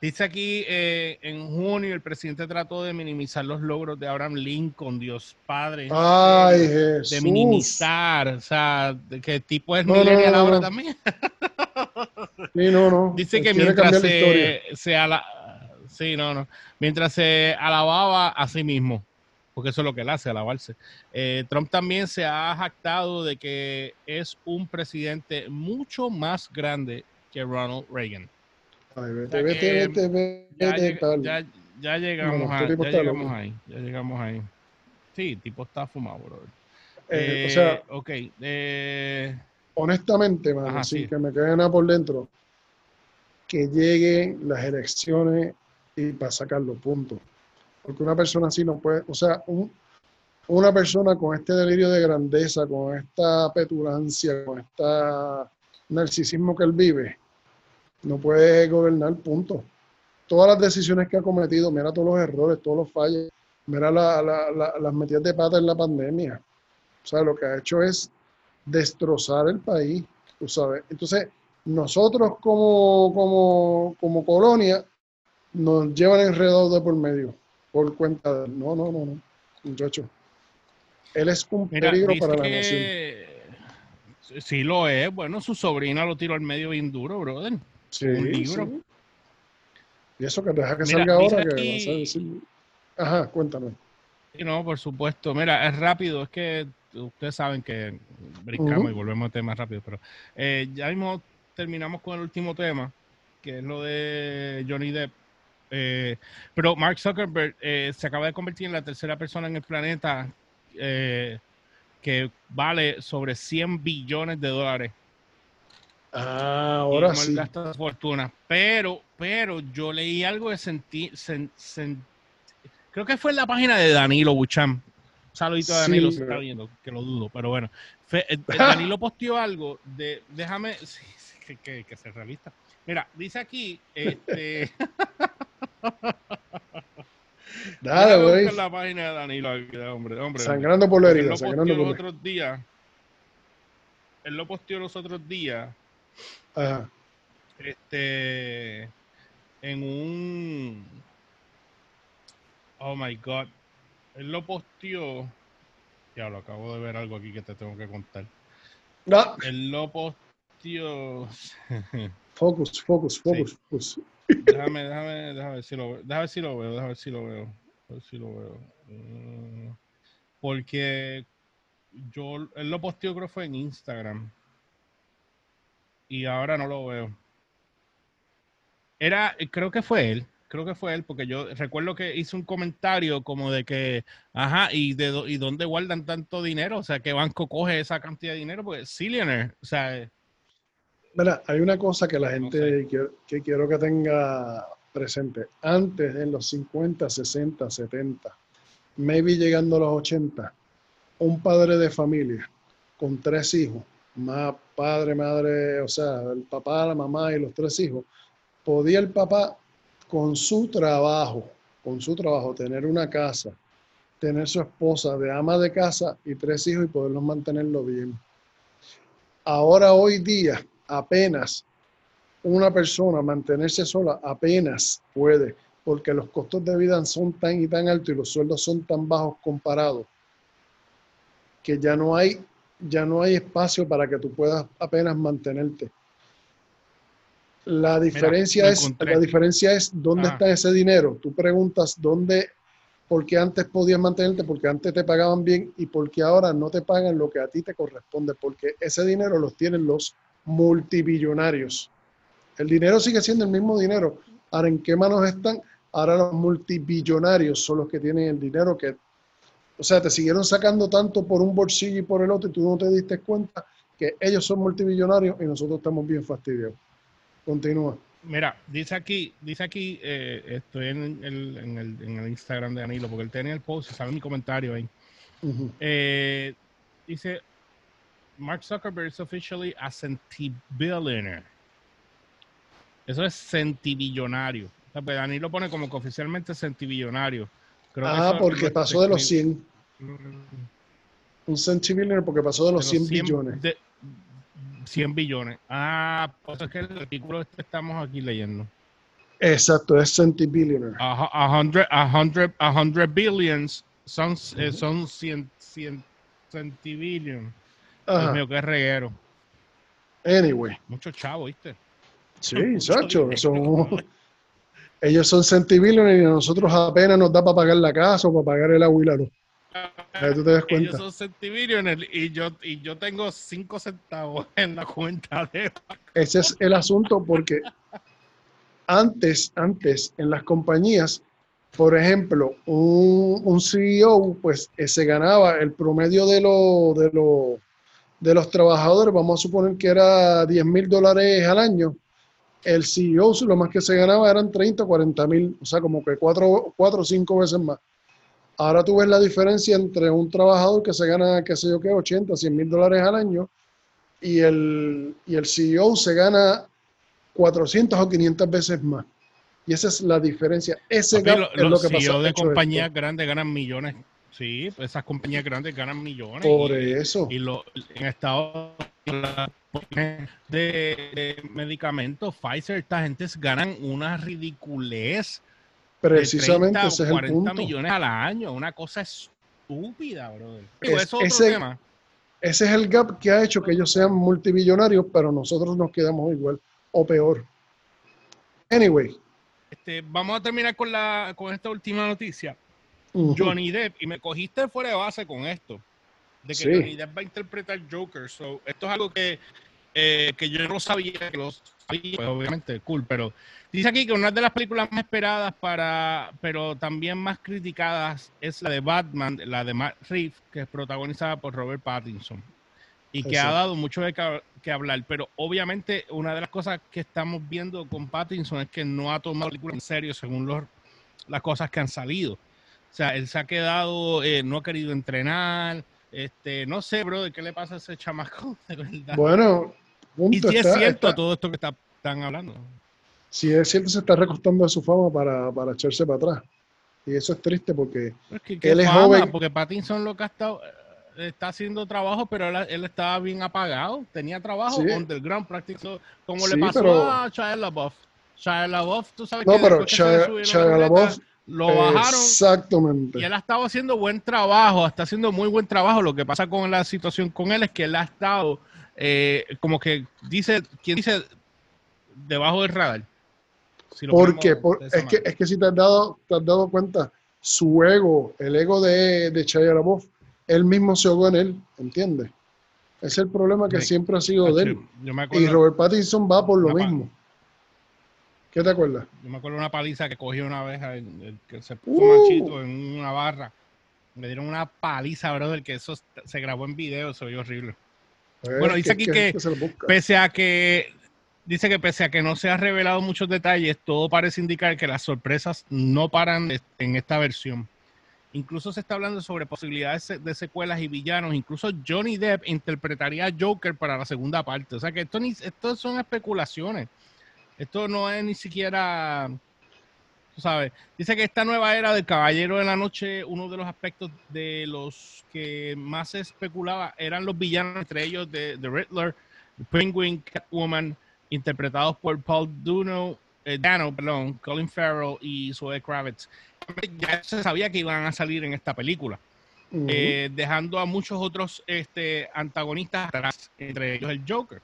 Dice aquí, eh, en junio el presidente trató de minimizar los logros de Abraham Lincoln, Dios Padre. Ay, Jesús. De minimizar, o sea, de que el tipo es millennial ahora también. <laughs> sí, no, no. Dice que mientras se, se ala... sí, no, no. Mientras se alababa a sí mismo, porque eso es lo que él hace, alabarse. Eh, Trump también se ha jactado de que es un presidente mucho más grande que Ronald Reagan. Ay, vete, vete, vete, ya, ya, llegamos, a, ya llegamos ahí. Ya llegamos ahí. Sí, tipo está fumado, bro. Eh, o sea, eh, ok. Eh, honestamente, man, así que me quede nada por dentro, que lleguen las elecciones y para sacarlo, punto. Porque una persona así no puede, o sea, un, una persona con este delirio de grandeza, con esta petulancia, con este narcisismo que él vive, no puede gobernar, punto. Todas las decisiones que ha cometido, mira todos los errores, todos los fallos, mira las metidas de pata en la pandemia. O sea, lo que ha hecho es destrozar el país, tú sabes. Entonces, nosotros como, como, como colonia nos llevan enredados de por medio, por cuenta de él. No, no, no, no, muchacho. Él es un peligro para la nación. Sí lo es. Bueno, su sobrina lo tiró al medio bien duro, brother. Sí, un Y eso que deja que salga ahora, que vas a decir. Ajá, cuéntame. No, por supuesto. Mira, es rápido, es que ustedes saben que brincamos y volvemos al tema rápido, pero eh, ya mismo terminamos con el último tema, que es lo de Johnny Depp. Eh, pero Mark Zuckerberg eh, se acaba de convertir en la tercera persona en el planeta que vale sobre 100 billones de dólares Ah, ahora sí. fortuna. Pero, pero yo leí algo de sentir, creo que fue en la página de Danilo Buchan. saludito a Danilo, se está viendo, que lo dudo, pero bueno. Eh, <laughs> Danilo posteó algo de, déjame, <laughs> que, se revista. Mira, dice aquí, este... <laughs> Dale, güey. la página de Danilo, hombre, hombre. Sangrando por la herida, sangrando por los otros días. Él lo posteó los otros días este, en un, oh my God, él lo posteó, ya lo acabo de ver algo aquí que te tengo que contar. No. Él lo posteó. <laughs> Focus, focus, focus, Déjame, déjame, déjame ver si lo veo, déjame ver si lo veo, déjame ver si lo veo, a ver si lo veo. Porque yo, él lo posteó creo que fue en Instagram y ahora no lo veo. Era, creo que fue él, creo que fue él, porque yo recuerdo que hizo un comentario como de que, ajá, ¿y, de, y dónde guardan tanto dinero? O sea, ¿qué banco coge esa cantidad de dinero? Pues Zillionaire, o sea... Mira, hay una cosa que la gente que quiero que tenga presente. Antes, en los 50, 60, 70, maybe llegando a los 80, un padre de familia con tres hijos más padre, madre, o sea, el papá, la mamá y los tres hijos, podía el papá con su trabajo, con su trabajo, tener una casa, tener su esposa de ama de casa y tres hijos y poderlos mantenerlo bien. Ahora, hoy día, apenas una persona mantenerse sola, apenas puede, porque los costos de vida son tan y tan altos y los sueldos son tan bajos comparados, que ya no hay ya no hay espacio para que tú puedas apenas mantenerte. La diferencia, es, la diferencia es dónde ah. está ese dinero. Tú preguntas dónde, porque antes podías mantenerte, porque antes te pagaban bien y porque ahora no te pagan lo que a ti te corresponde, porque ese dinero los tienen los multibillonarios. El dinero sigue siendo el mismo dinero. Ahora, ¿en qué manos están? Ahora los multibillonarios son los que tienen el dinero que o sea, te siguieron sacando tanto por un bolsillo y por el otro y tú no te diste cuenta que ellos son multimillonarios y nosotros estamos bien fastidiados. Continúa. Mira, dice aquí, dice aquí, eh, estoy en el, en, el, en el, Instagram de Danilo, porque él tenía el post, sabe mi comentario ahí. Eh, dice, Mark Zuckerberg is officially a centibillionaire. Eso es centibillonario. O pues Danilo pone como que oficialmente centibillonario. Ah, porque pasó de los 100. Mm. Un centibillionaire porque pasó de los, 100, billones. 100 billones. Ah, pues es que el artículo este estamos aquí leyendo. Exacto, es centibillionaire. A, hundred, a, hundred, a hundred billions son, eh, son 100, 100 centibillion. Dios mío, qué reguero. Anyway. Mucho chavo, ¿viste? Sí, Sacho. <laughs> ellos son centibillionaires y a nosotros apenas nos da para pagar la casa o para pagar el agua y la luz. tú te das cuenta. Ellos son centibillionaires y yo, y yo tengo 5 centavos <laughs> en la cuenta de... Ese es el asunto porque antes, antes en las compañías por ejemplo, un, un CEO, pues eh, se ganaba el promedio de, lo, de, lo, de los trabajadores, vamos a suponer que era 10 mil dólares al año. El CEO, lo más que se ganaba eran 30 o 40 mil, o sea, como que cuatro, cuatro o cinco veces más. Ahora tú ves la diferencia entre un trabajador que se gana, qué sé yo qué, 80, 100 mil dólares al año y el, y el CEO se gana 400 o 500 veces más. Y esa es la diferencia. Ese gap es lo que pasa. Los de compañías grandes ganan millones. Sí, esas compañías grandes ganan millones. Por eso. Y lo, en Estados Unidos de, medicamentos, Pfizer, esta gente ganan una ridiculez. Precisamente ese es el 40 millones al año, una cosa estúpida, brother. ese, ese es el gap que ha hecho que ellos sean multimillonarios, pero nosotros nos quedamos igual o peor. Anyway, este, vamos a terminar con, la, con esta última noticia. Johnny Depp, y me cogiste fuera de base con esto, de que Johnny Depp va a interpretar Joker. So, esto es algo que, eh, que yo no sabía, que lo sabía, pues obviamente, cool, pero dice aquí que una de las películas más esperadas para, pero también más criticadas es la de Batman, la de Matt Reeves, que es protagonizada por Robert Pattinson y que ha dado mucho de que, hablar, pero obviamente una de las cosas que estamos viendo con Pattinson es que no ha tomado la película en serio según los, las cosas que han salido. O sea, él se ha quedado, eh, no ha querido entrenar, este, no sé, bro, de qué le pasa a ese chamaco, <laughs> de verdad. Bueno, y si es cierto todo esto que están hablando. Si es cierto, se está recostando de su fama para, para echarse para atrás. Y eso es triste porque él es joven. Porque Pattinson lo que ha estado, está haciendo trabajo, pero él, estaba bien apagado. Tenía trabajo sí. underground práctico, como le pasó a Shia LaBeouf. Shia LaBeouf, tú sabes no, que pero Shia, LaBeouf lo bajaron. Exactamente. Y él ha estado haciendo buen trabajo, está haciendo muy buen trabajo. Lo que pasa con la situación con él es que él ha estado, eh, como que dice, ¿quién dice? Debajo del radar. ¿Por qué? es, que, es que si te has dado, te has dado cuenta, su ego, el ego de, de LaBeouf, él mismo se ahogó en él, ¿entiendes? Es el problema que siempre ha sido de él. y Robert Pattinson va por lo mismo. ¿Qué te acuerdas? Yo me acuerdo una paliza que cogió una vez, que se puso uh. machito en una barra. Me dieron una paliza, brother, que eso se grabó en video, se vio horrible. Pues, bueno, dice aquí que, pese a que dice que pese a que no se ha revelado muchos detalles, todo parece indicar que las sorpresas no paran en esta versión. Incluso se está hablando sobre posibilidades de secuelas y villanos. Incluso Johnny Depp interpretaría a Joker para la segunda parte. O sea que esto, ni, esto son especulaciones. Esto no es ni siquiera, tú sabes. Dice que esta nueva era del Caballero de la Noche, uno de los aspectos de los que más se especulaba eran los villanos, entre ellos de The Riddler, Penguin, Catwoman, interpretados por Paul Dano, eh, Dano, perdón, Colin Farrell y Zoe Kravitz ya se sabía que iban a salir en esta película. Eh, dejando a muchos otros este, antagonistas atrás, entre ellos el Joker.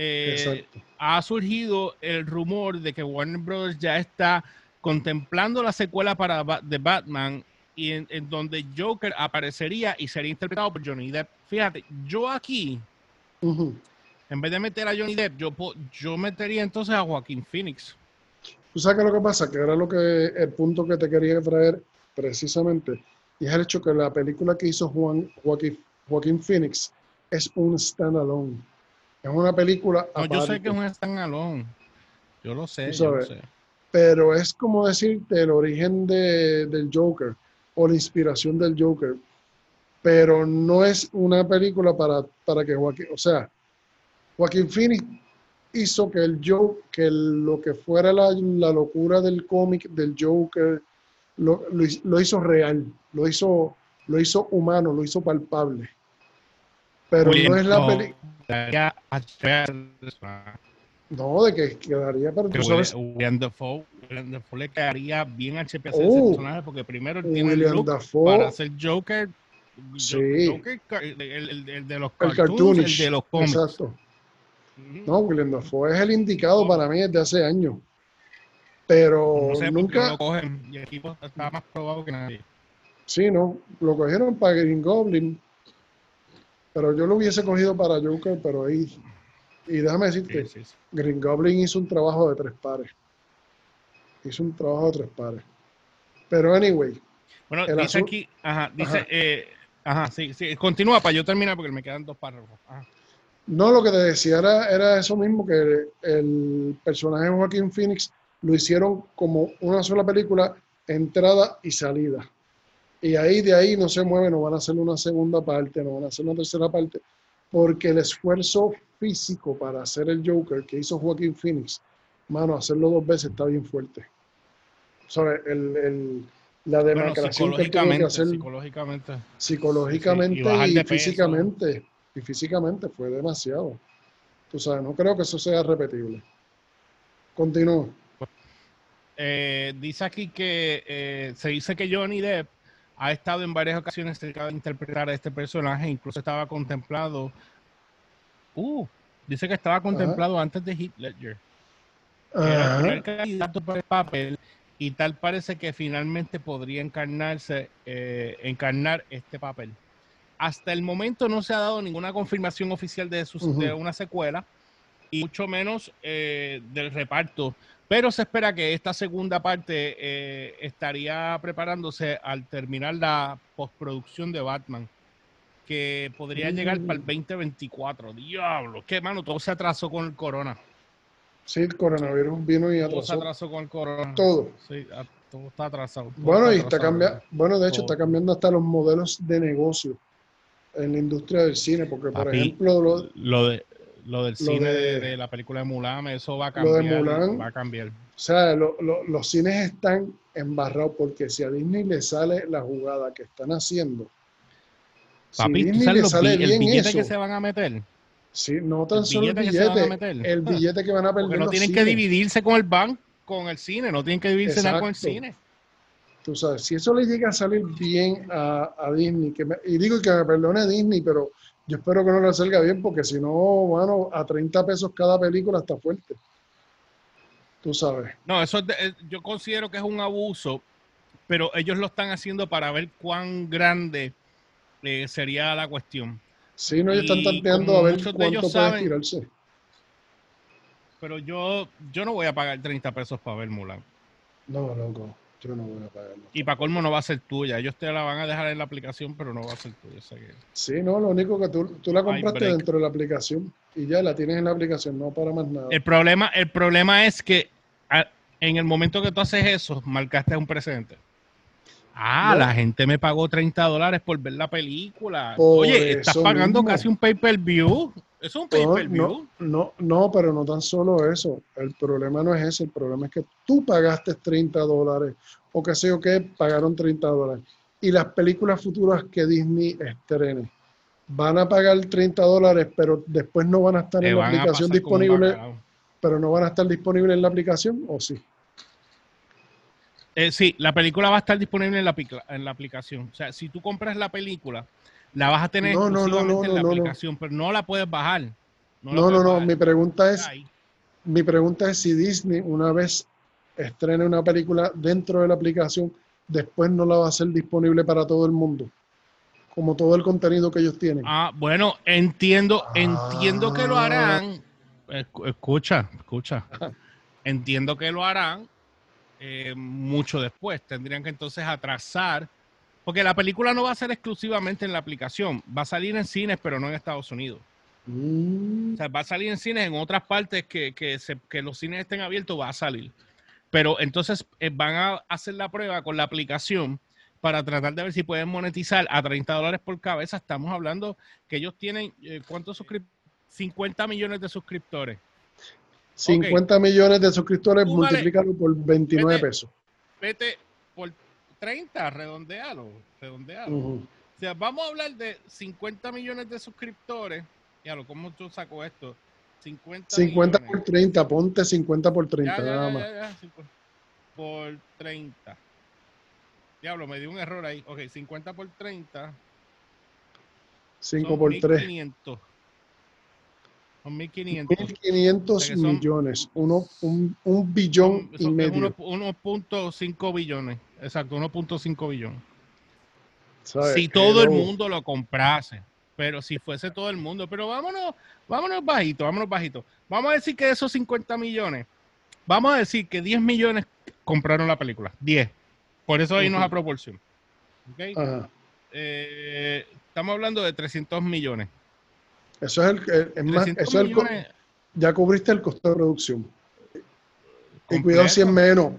Eh, ha surgido el rumor de que Warner Bros. ya está contemplando la secuela para de Batman y en, donde Joker aparecería y sería interpretado por Johnny Depp. Fíjate, yo aquí, en vez de meter a Johnny Depp, yo, yo metería entonces a Joaquín Phoenix. Tú sabes lo que pasa, que era lo que el punto que te quería traer precisamente, y es el hecho que la película que hizo Juan, Joaquín, Joaquín Phoenix es un standalone. Es una película. No, yo sé que es un standalone. Yo lo sé, yo lo sé. Pero es como decirte el origen de, del Joker o la inspiración del Joker. Pero no es una película para, para que Joaquín, o sea, Joaquín Phoenix hizo que el Joker, que lo que fuera la, locura del cómic del Joker, lo, lo, hizo real, lo hizo, lo hizo humano, lo hizo palpable. Pero no es la película. No, de que quedaría para tú sabes. William Dafoe, le quedaría bien al HPC ese oh, personaje porque primero tiene el look para hacer Joker. Sí. Joker el, el, de los cartoons, el, de los cómics. Exacto. No, William Dafoe es el indicado para mí desde hace años. Pero nunca. Lo cogen y el equipo está más probado que nadie. Sí, no. Lo cogieron para Green Goblin. Pero yo lo hubiese cogido para Joker, pero ahí. Y déjame decirte, Green Goblin hizo un trabajo de tres pares. Hizo un trabajo de tres pares. Pero anyway. Bueno, dice aquí, ajá, dice, ajá. Eh, ajá, sí, sí, continúa para yo terminar porque me quedan dos párrafos. Ajá. No, lo que te decía era, eso mismo, que el personaje de Joaquín Phoenix lo hicieron como una sola película, entrada y salida. Y ahí de ahí no se mueve, no van a hacer una segunda parte, no van a hacer una tercera parte, porque el esfuerzo físico para hacer el Joker que hizo Joaquín Phoenix, mano, hacerlo dos veces está bien fuerte. ¿Sabes? El, el, la demarcación que tiene que hacer psicológicamente, psicológicamente y físicamente y físicamente fue demasiado. Tú sabes, no creo que eso sea repetible. Continúo. Eh, dice aquí que eh, se dice que Johnny Depp ha estado en varias ocasiones cerca de interpretar a este personaje, incluso estaba contemplado. Uh, dice que estaba contemplado antes de Heath Ledger. Era el candidato para el papel y tal parece que finalmente podría encarnarse, eh, encarnar este papel. Hasta el momento no se ha dado ninguna confirmación oficial de, una secuela y mucho menos eh, del reparto. Pero se espera que esta segunda parte eh, estaría preparándose al terminar la postproducción de Batman, que podría llegar para el 2024. Diablo, qué mano, todo se atrasó con el corona. Sí, el coronavirus vino y atrasó. Todo se atrasó con el corona. Todo. Sí, todo está atrasado. bueno, y está cambiando, bueno, de hecho está cambiando hasta los modelos de negocio en la industria del cine, porque por ejemplo lo, de lo del cine de, la película de Mulan, eso va a cambiar. Lo de Mulan, va a cambiar. O sea, los cines están embarrados porque si a Disney le sale la jugada que están haciendo, Papi, si Disney le sale el billete que se van a meter. Sí, no tan solo el billete, el billete que van a perder. Porque no tienen que dividirse con el banco, con el cine, no tienen que dividirse nada con el cine. Tú sabes, si eso le llega a salir bien a, Disney, que y digo que me perdone Disney, pero yo espero que no le salga bien, porque si no, bueno, a 30 pesos cada película está fuerte. Tú sabes. No, eso eh, yo considero que es un abuso, pero ellos lo están haciendo para ver cuán grande eh, sería la cuestión. Sí, no, ellos están tanteando a ver cuánto puede tirarse. Pero yo, yo no voy a pagar 30 pesos para ver Mulan. No, loco. Yo no voy a pagarlo. Y para colmo no va a ser tuya. Ellos te la van a dejar en la aplicación, pero no va a ser tuya. Sí, no, lo único que tú, tú la compraste dentro de la aplicación y ya la tienes en la aplicación, no para más nada. El problema, el problema es que en el momento que tú haces eso, marcaste un precedente. Ah, la gente me pagó 30 dólares por ver la película. Oye, estás pagando casi un pay-per-view. ¿Es un pay-per-view? No, no, pero no tan solo eso. El problema no es ese. El problema es que tú pagaste 30 dólares o que sé yo qué, pagaron 30 dólares. Y las películas futuras que Disney estrene van a pagar 30 dólares, pero después no van a estar en la aplicación disponible. Pero no van a estar disponibles en la aplicación, ¿o sí? Eh, sí, la película va a estar disponible en la, en la aplicación. O sea, si tú compras la película la vas a tener no, no, no, en la aplicación, pero no la puedes bajar. No, no, no, Mi pregunta es, mi pregunta es si Disney una vez estrene una película dentro de la aplicación, después no la va a hacer disponible para todo el mundo, como todo el contenido que ellos tienen. Ah, bueno, entiendo, entiendo que lo ah. harán. Escucha, escucha. Entiendo que lo harán eh, mucho después. Tendrían que entonces atrasar porque la película no va a ser exclusivamente en la aplicación, va a salir en cines, pero no en Estados Unidos. O sea, va a salir en cines en otras partes que, que, que los cines estén abiertos, va a salir. Pero entonces eh, van a hacer la prueba con la aplicación para tratar de ver si pueden monetizar a 30 dólares por cabeza. Estamos hablando que ellos tienen, eh, ¿cuántos suscriptores? 50 millones de suscriptores. 50 millones de suscriptores, multiplícalo por 29 pesos. Vete por 30, redondealo, redondealo. O sea, vamos a hablar de 50 millones de suscriptores. lo ¿cómo tú saco esto? 50, 50 por 30, ponte 50 por 30, nada más. por 30. Diablo, me dio un error ahí. Ok, 50 por 30. 5 por 3. 500. Son 1500. 1500 millones. Uno, un, un billón y medio. 1.5 billones. Exacto, 1.5 billones. Si todo el mundo lo comprase. Pero si fuese todo el mundo. Pero vámonos, vámonos bajito, vámonos bajito. Vamos a decir que de esos 50 millones, vamos a decir que 10 millones compraron la película. 10. Por eso ahí nos da proporción. ¿Okay? Eh, estamos hablando de 300 millones. Eso es el, es más, eso es el, ya cubriste el costo de producción. y cuidado 100 menos.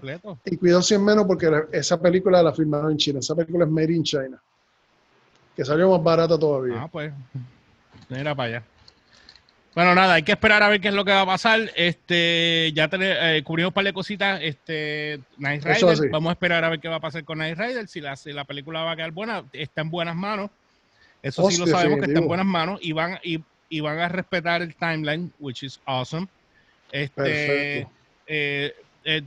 Y cuidado 100 menos porque esa película la firmaron en China. Esa película es Made in China. Que salió más barata todavía. Ah, pues. Era para allá. Bueno, nada, hay que esperar a ver qué es lo que va a pasar. Este, ya eh, cubrimos un par de cositas. Este, Night Rider, vamos a esperar a ver qué va a pasar con Night Rider. Si la, si la película va a quedar buena, está en buenas manos. Eso sí lo sabemos que está en buenas manos y van, y, y, van a respetar el timeline, which is awesome. Este, eh, eh,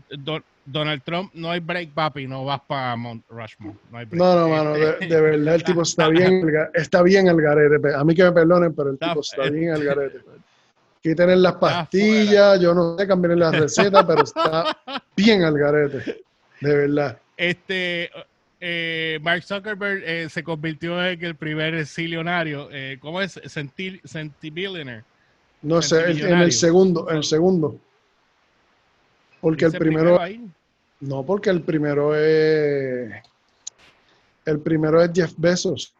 Donald Trump, no hay break, papi, no vas para Mount Rushmore. No, no, no, mano, de, de, verdad el tipo está bien, está bien el garete. A mí que me perdonen, pero el tipo está bien el garete. Quiten las pastillas, yo no sé, cambien las recetas, pero está <laughs> bien al garete. De verdad. Este, eh, Mark Zuckerberg eh, se convirtió en el primer silionario. Eh, ¿Cómo es? Centibillionaire. No sé, en el segundo, en el segundo. Porque el primero. No, porque el primero es. El primero es Jeff Bezos.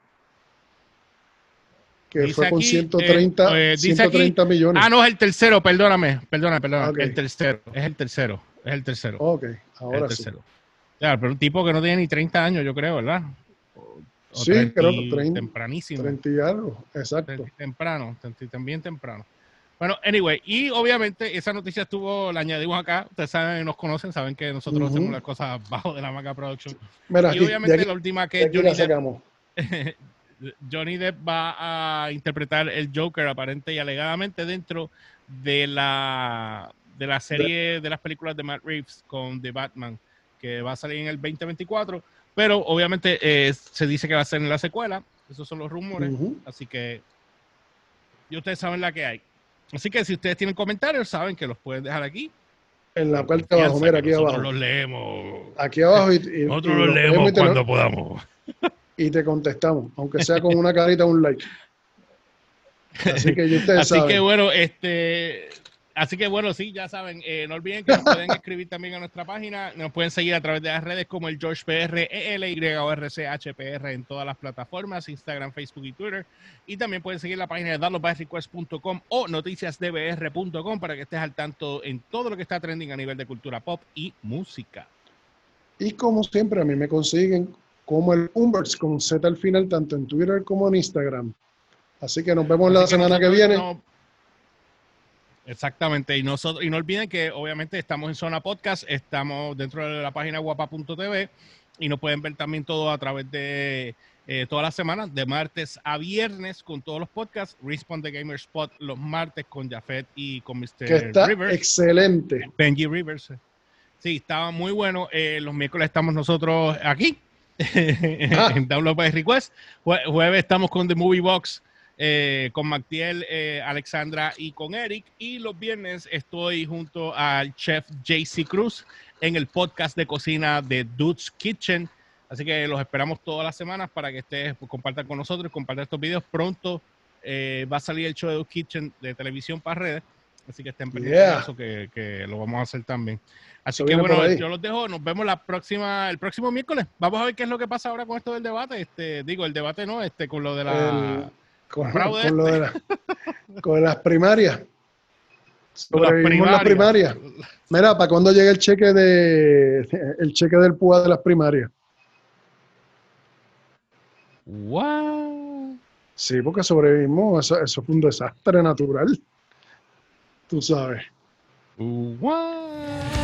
Que fue con 130, 130 millones. Ah, no, es el tercero, perdóname, perdóname, perdóname. El tercero, es el tercero, es el tercero. Ok, ahora sí. Claro, pero un tipo que no tiene ni 30 años, yo creo, ¿verdad? sí, creo que 30. Tempranísimo. 30 y algo, exacto. Temprano, también temprano. Bueno, anyway, y obviamente esa noticia estuvo, la añadimos acá. Ustedes saben, nos conocen, saben que nosotros hacemos las cosas bajo de la Maca Production. y obviamente la última que Johnny Depp, <laughs> Johnny Depp va a interpretar el Joker aparente y alegadamente dentro de la de la serie de las películas de Matt Reeves con The Batman que va a salir en el 2024, pero obviamente eh, se dice que va a ser en la secuela, esos son los rumores, así que y ustedes saben la que hay. Así que si ustedes tienen comentarios, saben que los pueden dejar aquí. En la parte de abajo, mira, aquí abajo. Nosotros los leemos. Aquí abajo y, <laughs> nosotros los leemos cuando podamos. Y te contestamos, aunque sea con una carita o un like. Así que ustedes <laughs> Así que bueno, este Así que bueno, sí, ya saben, eh, no olviden que nos pueden <laughs> escribir también a nuestra página, nos pueden seguir a través de las redes como el George PR, ELY o RCHPR en todas las plataformas, Instagram, Facebook y Twitter. Y también pueden seguir la página de downloadbyrequest.com o noticiasdbr.com para que estés al tanto en todo lo que está trending a nivel de cultura pop y música. Y como siempre, a mí me consiguen como el Umbers con Z al final, tanto en Twitter como en Instagram. Así que nos vemos la semana que viene. Exactamente, y nosotros y no olviden que obviamente estamos en Zona Podcast, estamos dentro de la página guapa.tv y nos pueden ver también todo a través de eh, todas las semanas, de martes a viernes con todos los podcasts, Respawn the Gamer Spot los martes con Jafet y con Mr. Que está excelente. Benji Rivers. Sí, estaba muy bueno. Eh, los miércoles estamos nosotros aquí <laughs> ah. en Download by Request. jueves estamos con The Movie Box eh, con Mactiel, eh, Alexandra y con Eric. Y los viernes estoy junto al chef JC Cruz en el podcast de cocina de Dude's Kitchen. Así que los esperamos todas las semanas para que ustedes compartan con nosotros, compartan estos videos. Pronto eh, va a salir el show de Dude's Kitchen de televisión para redes. Así que estén pendientes de eso, que, lo vamos a hacer también. Así que bueno, yo los dejo. Nos vemos la próxima, el próximo miércoles. Vamos a ver qué es lo que pasa ahora con esto del debate. Este, digo, el debate no, este, con lo de la Con, lo de con las primarias. Sobrevivimos las primarias. Mira, ¿para cuándo llega el cheque de el cheque del PUA de las primarias? Wow. Sí, porque sobrevivimos. Eso, eso fue un desastre natural. Tú sabes. Wow.